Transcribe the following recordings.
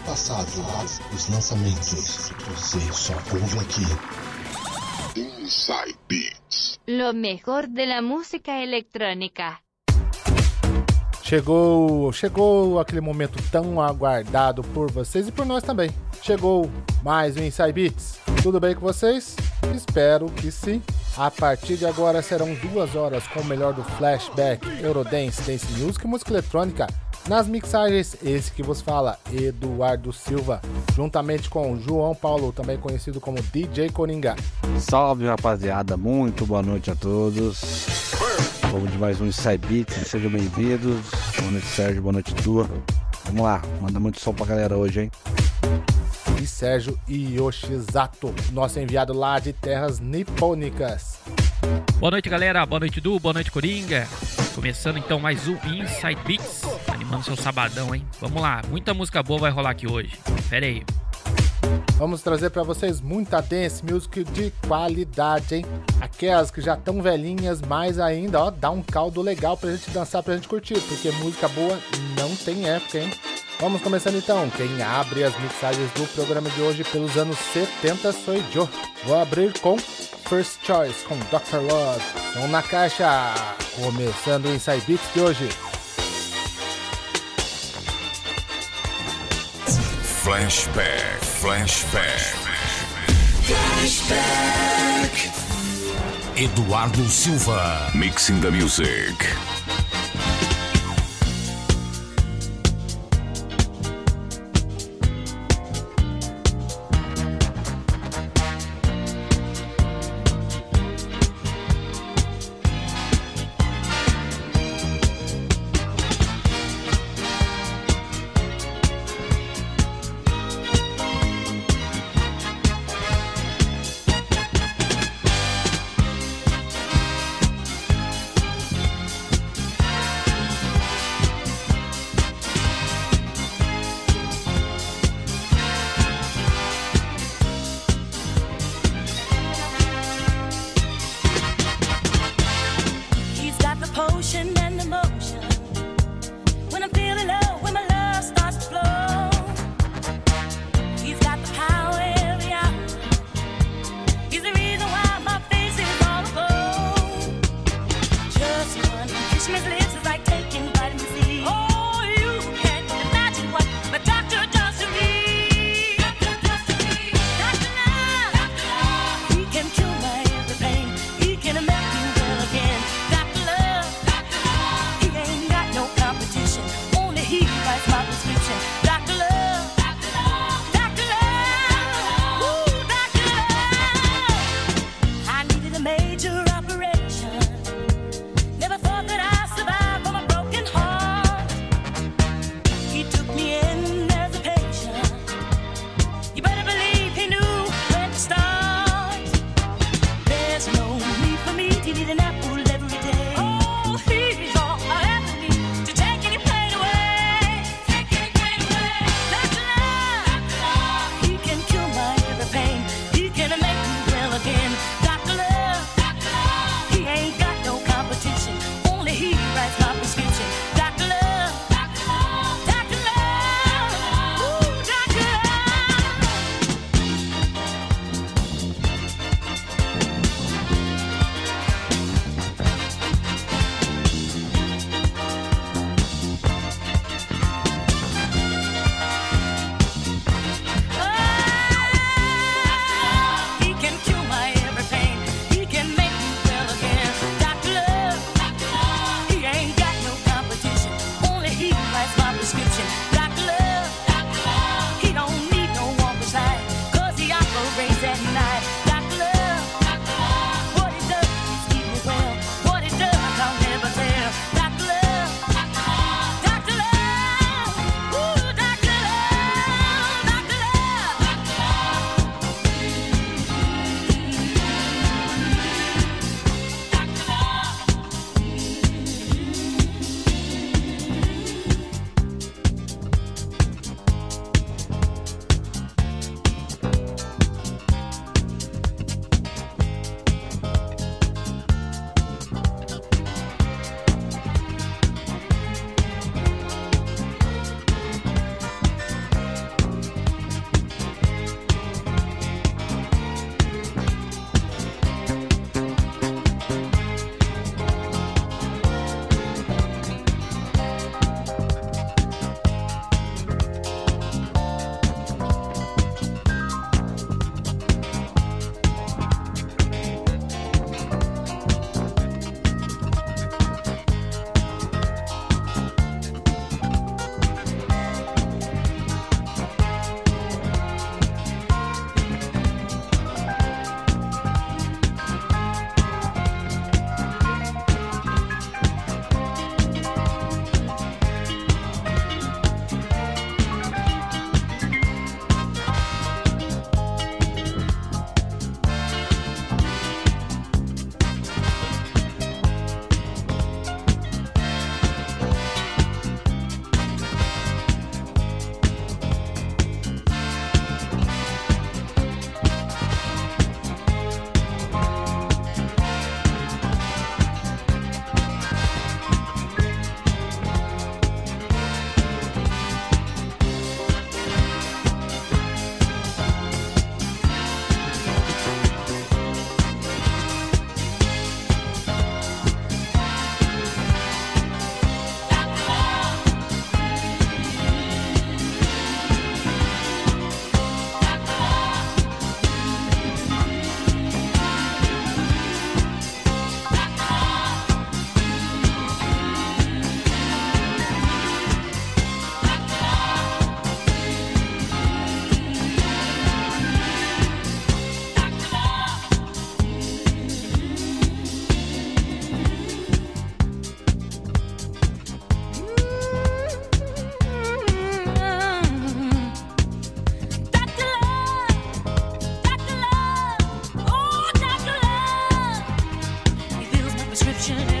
passado, os lançamentos. Você só ouve aqui. Inside Beats. Lo mejor de la música electrónica. Chegou, chegou aquele momento tão aguardado por vocês e por nós também. Chegou mais um Inside Beats. Tudo bem com vocês? Espero que sim. A partir de agora serão duas horas com o melhor do flashback, Eurodance, Dance Music e música eletrônica. Nas mixagens, esse que vos fala, Eduardo Silva, juntamente com João Paulo, também conhecido como DJ Coringa. Salve rapaziada, muito boa noite a todos. Vamos de mais um Beats, sejam bem-vindos. Boa noite, Sérgio, boa noite, Tua. Vamos lá, manda muito som pra galera hoje, hein? E Sérgio Yoshizato, nosso enviado lá de terras nipônicas. Boa noite, galera. Boa noite, Du. Boa noite, Coringa. Começando então mais um Inside Beats, animando seu sabadão, hein? Vamos lá, muita música boa vai rolar aqui hoje. Pera aí. Vamos trazer para vocês muita dance music de qualidade, hein? Aquelas que já estão velhinhas, mais ainda, ó, dá um caldo legal pra gente dançar, pra gente curtir, porque música boa não tem época, hein? Vamos começando então. Quem abre as mixagens do programa de hoje pelos anos 70 sou eu. Vou abrir com First Choice com Dr. Love. Estão na caixa. Começando o Inside Beats de hoje. Flashback. Flashback. Eduardo Silva. Mixing the music. option.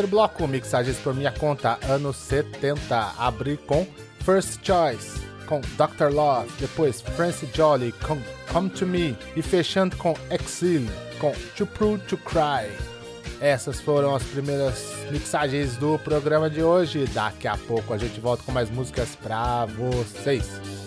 Primeiro bloco, mixagens por minha conta, anos 70, abri com First Choice, com Dr. Love, depois Francie Jolly com Come To Me e fechando com Exile, com Too Prude To Cry. Essas foram as primeiras mixagens do programa de hoje. Daqui a pouco a gente volta com mais músicas pra vocês.